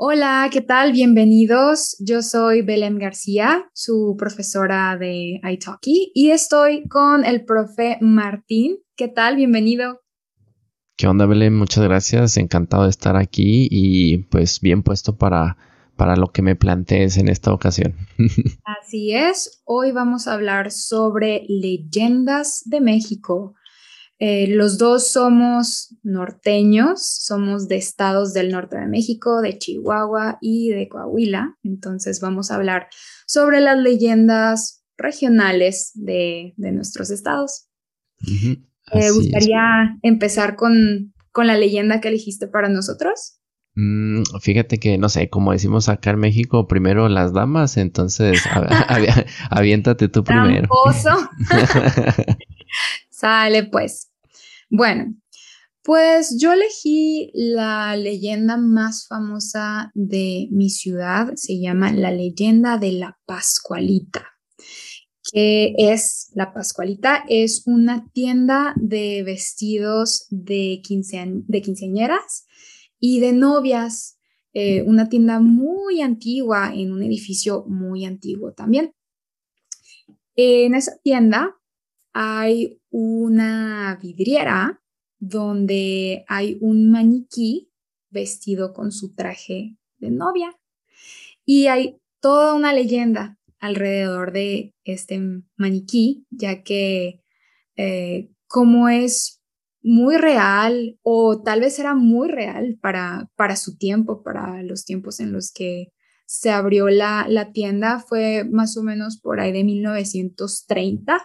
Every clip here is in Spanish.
Hola, ¿qué tal? Bienvenidos. Yo soy Belén García, su profesora de iTalki, y estoy con el profe Martín. ¿Qué tal? Bienvenido. ¿Qué onda, Belén? Muchas gracias. Encantado de estar aquí y pues bien puesto para, para lo que me plantees en esta ocasión. Así es. Hoy vamos a hablar sobre leyendas de México. Eh, los dos somos norteños, somos de estados del norte de México, de Chihuahua y de Coahuila. Entonces vamos a hablar sobre las leyendas regionales de, nuestros estados. ¿Te gustaría empezar con, la leyenda que elegiste para nosotros? Mm, fíjate que, no sé, como decimos acá en México, primero las damas, entonces aviéntate tú primero. Sale pues. Bueno, pues yo elegí la leyenda más famosa de mi ciudad, se llama la leyenda de la Pascualita. que es la Pascualita? Es una tienda de vestidos de, de quinceañeras y de novias, eh, una tienda muy antigua en un edificio muy antiguo también. En esa tienda hay una vidriera donde hay un maniquí vestido con su traje de novia. Y hay toda una leyenda alrededor de este maniquí, ya que eh, como es muy real o tal vez era muy real para, para su tiempo, para los tiempos en los que se abrió la, la tienda, fue más o menos por ahí de 1930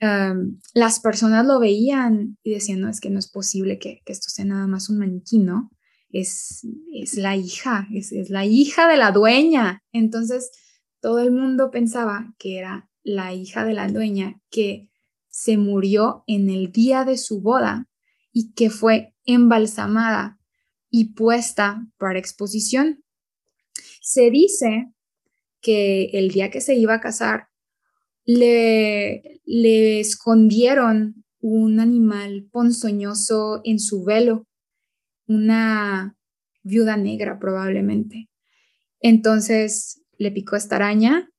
las personas lo veían y decían, no, es que no es posible que, esto sea nada más un maniquí, ¿no? Es, es la hija, es, es la hija de la dueña. Entonces, todo el mundo pensaba que era la hija de la dueña que se murió en el día de su boda y que fue embalsamada y puesta para exposición. Se dice que el día que se iba a casar, le, escondieron un animal ponzoñoso en su velo, una viuda negra probablemente. Entonces le picó esta araña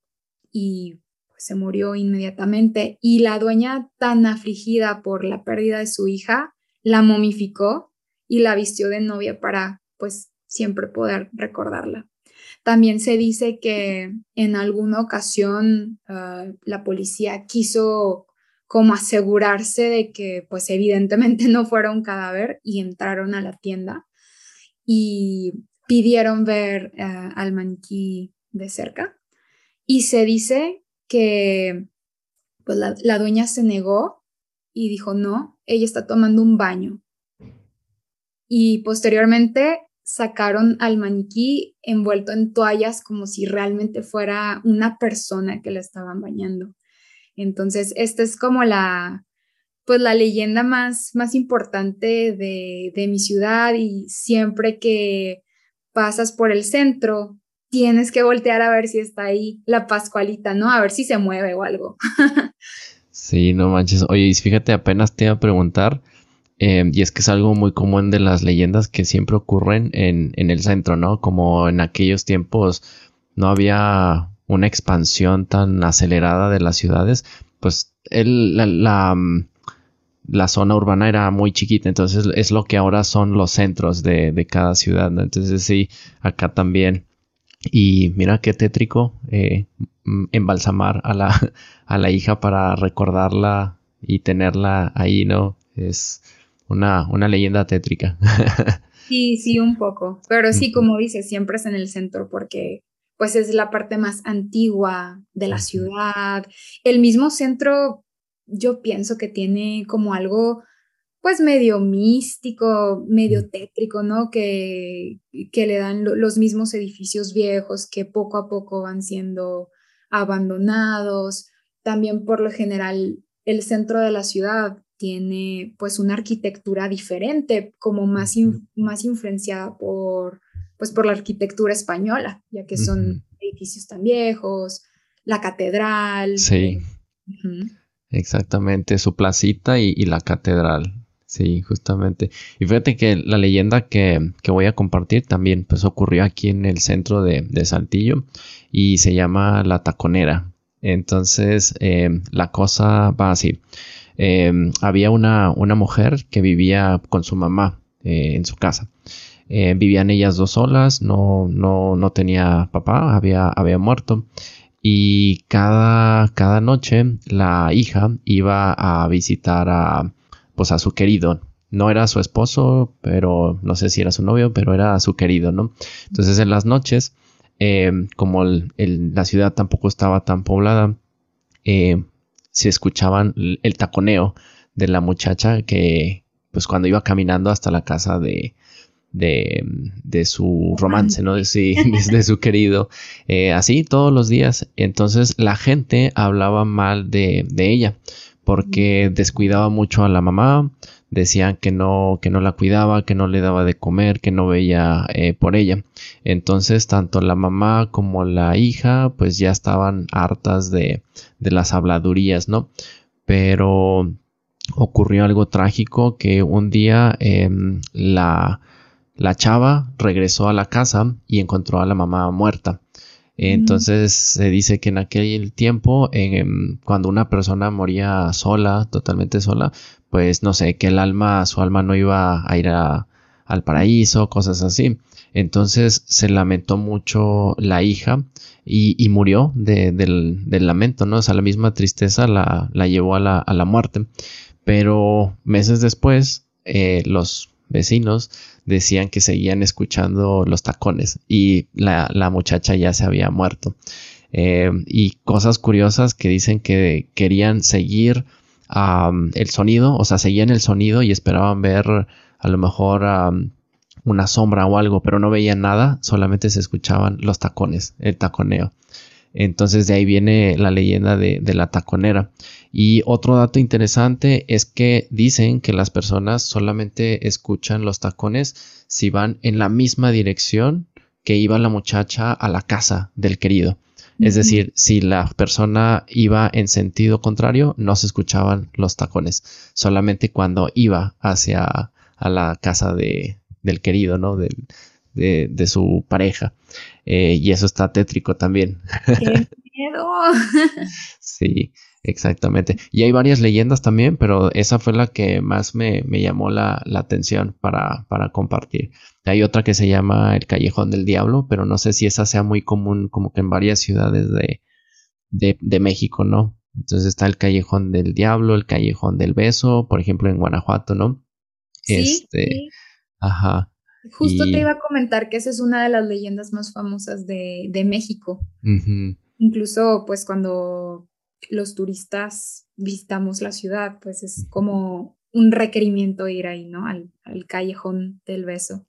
y pues, se murió inmediatamente. Y la dueña, tan afligida por la pérdida de su hija, la momificó y la vistió de novia para pues siempre poder recordarla. También se dice que en alguna ocasión ah, la policía quiso como asegurarse de que pues evidentemente no fuera un cadáver y entraron a la tienda y pidieron ver ah, al maniquí de cerca. Y se dice que pues la, la dueña se negó y dijo, no, ella está tomando un baño. Y posteriormente sacaron al maniquí envuelto en toallas como si realmente fuera una persona que la estaban bañando. Entonces, esta es como la, pues la leyenda más, más importante de, de mi ciudad y siempre que pasas por el centro, tienes que voltear a ver si está ahí la Pascualita, ¿no? A ver si se mueve o algo. sí, no manches. Oye, fíjate, apenas te iba a preguntar, Em, y es que es algo muy común de las leyendas que siempre ocurren en, el centro, ¿no? Como en aquellos tiempos no había una expansión tan acelerada de las ciudades, pues la, mm, la, zona urbana era muy chiquita, entonces es lo que ahora son los centros de, cada ciudad, ¿no? Entonces sí, acá también. Y mira qué tétrico eh, mm, embalsamar a la, a la hija para recordarla y tenerla ahí, ¿no? Es, una, una leyenda tétrica. sí, sí, un poco. Pero sí, como dices, siempre es en el centro porque pues es la parte más antigua de la ciudad. El mismo centro, yo pienso que tiene como algo pues medio místico, medio tétrico, ¿no? Que, que le dan los mismos edificios viejos que poco a poco van siendo abandonados. También por lo general el centro de la ciudad tiene pues una arquitectura diferente, como más, más influenciada por, pues, por la arquitectura española, ya que son edificios tan viejos, la catedral. Sí. Exactamente, su placita y, la catedral. Sí, justamente. Y fíjate que la leyenda que, voy a compartir también pues ocurrió aquí en el centro de, Saltillo y se llama La Taconera. Entonces, em, la cosa va así. Em, había una, una, mujer que vivía con su mamá eh, en su casa. Eh, vivían ellas dos solas, no, no, no tenía papá, había, había muerto. Y cada, cada noche la hija iba a visitar a, pues a su querido. No era su esposo, pero no sé si era su novio, pero era su querido, ¿no? Entonces en las noches, eh, como la ciudad tampoco estaba tan poblada, eh, se escuchaban el taconeo de la muchacha que, pues cuando iba caminando hasta la casa de, de, de su romance, ¿no? De, de, su querido. Eh, así todos los días. Entonces la gente hablaba mal de, de ella porque descuidaba mucho a la mamá, decían que no, que no la cuidaba, que no le daba de comer, que no veía eh, por ella. Entonces, tanto la mamá como la hija, pues ya estaban hartas de, de las habladurías, ¿no? Pero ocurrió algo trágico que un día em, la, la chava regresó a la casa y encontró a la mamá muerta. Entonces se dice que en aquel tiempo, cuando una persona moría sola, totalmente sola, pues no sé, que el alma, su alma no iba a ir al paraíso, cosas así. Entonces se lamentó mucho la hija y, murió del, lamento, ¿no? O sea, la misma tristeza la, llevó a la, muerte. Pero meses después, eh, los vecinos decían que seguían escuchando los tacones y la, muchacha ya se había muerto. Eh, y cosas curiosas que dicen que querían seguir el sonido, o sea, seguían el sonido y esperaban ver a lo mejor una sombra o algo, pero no veían nada, solamente se escuchaban los tacones, el taconeo. Entonces de ahí viene la leyenda de, la taconera. Y otro dato interesante es que dicen que las personas solamente escuchan los tacones si van en la misma dirección que iba la muchacha a la casa del querido. Es decir, si la persona iba en sentido contrario, no se escuchaban los tacones. Solamente cuando iba hacia a la casa de, del querido, ¿no? Del, de, su pareja. Eh, y eso está tétrico también. ¡Qué miedo! sí, exactamente. Y hay varias leyendas también, pero esa fue la que más me, llamó la, atención para, para, compartir. Hay otra que se llama El Callejón del Diablo, pero no sé si esa sea muy común como que en varias ciudades de, de, México, ¿no? Entonces está el Callejón del Diablo, el Callejón del Beso, por ejemplo, en Guanajuato, ¿no? Sí, este, ajá. Justo te iba a comentar que esa es una de las leyendas más famosas de, México. Incluso, pues, cuando los turistas visitamos la ciudad, pues es como un requerimiento ir ahí, ¿no? Al, callejón del beso.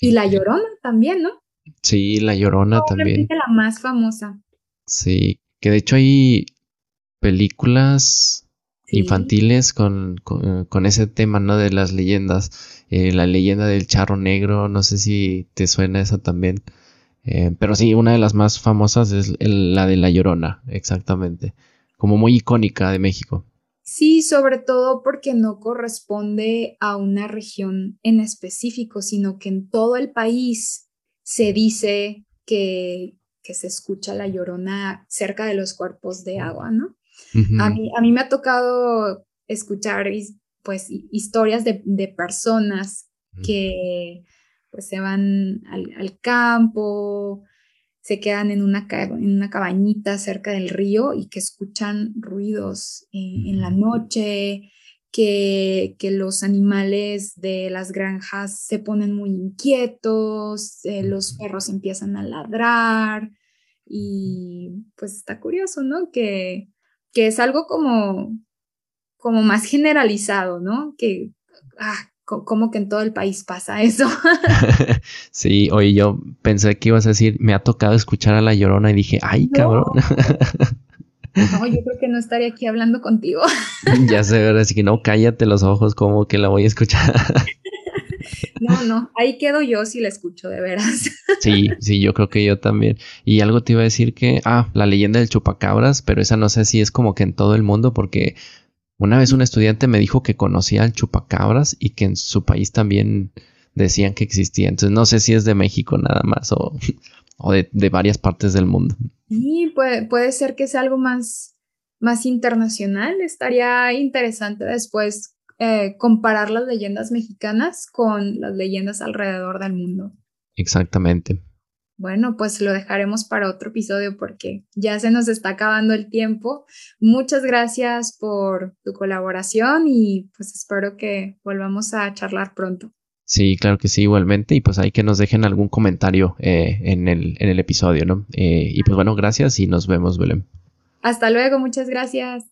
Y la llorona también, ¿no? Sí, la llorona también. la más famosa. Sí, que de hecho hay películas infantiles con, con, ese tema, ¿no? De las leyendas. Eh, la leyenda del charro negro, no sé si te suena eso también. Eh, pero sí, una de las más famosas es la de La Llorona, exactamente. Como muy icónica de México. Sí, sobre todo porque no corresponde a una región en específico, sino que en todo el país se dice que, que se escucha la llorona cerca de los cuerpos de agua, ¿no? A, mí, a mí me ha tocado escuchar pues historias de, de personas que pues se van al, al, campo, se quedan en una, en una cabañita cerca del río y que escuchan ruidos en la noche, que, que, los animales de las granjas se ponen muy inquietos, eh, los perros empiezan a ladrar y pues está curioso, ¿no? Que, que es algo como, como más generalizado, ¿no? Que, ah, como que en todo el país pasa eso. sí, oye, yo pensé que ibas a decir, me ha tocado escuchar a la llorona y dije, ay, cabrón. No, yo creo que no estaría aquí hablando contigo. ya sé, así que no, cállate los ojos, como que la voy a escuchar. No, no, ahí quedo yo si la escucho de veras. Sí, sí, yo creo que yo también. Y algo te iba a decir que, ah, la leyenda del chupacabras, pero esa no sé si es como que en todo el mundo, porque Una vez un estudiante me dijo que conocía al chupacabras y que en su país también decían que existía. Entonces no sé si es de México nada más o, o de, varias partes del mundo. Sí, puede, puede ser que sea algo más, más internacional. Estaría interesante después eh, comparar las leyendas mexicanas con las leyendas alrededor del mundo. Exactamente. Bueno, pues lo dejaremos para otro episodio porque ya se nos está acabando el tiempo. Muchas gracias por tu colaboración y pues espero que volvamos a charlar pronto. Sí, claro que sí, igualmente. Y pues hay que nos dejen algún comentario eh, en, el, en, el, episodio, ¿no? Eh, y pues bueno, gracias y nos vemos, Belén. Hasta luego, muchas gracias.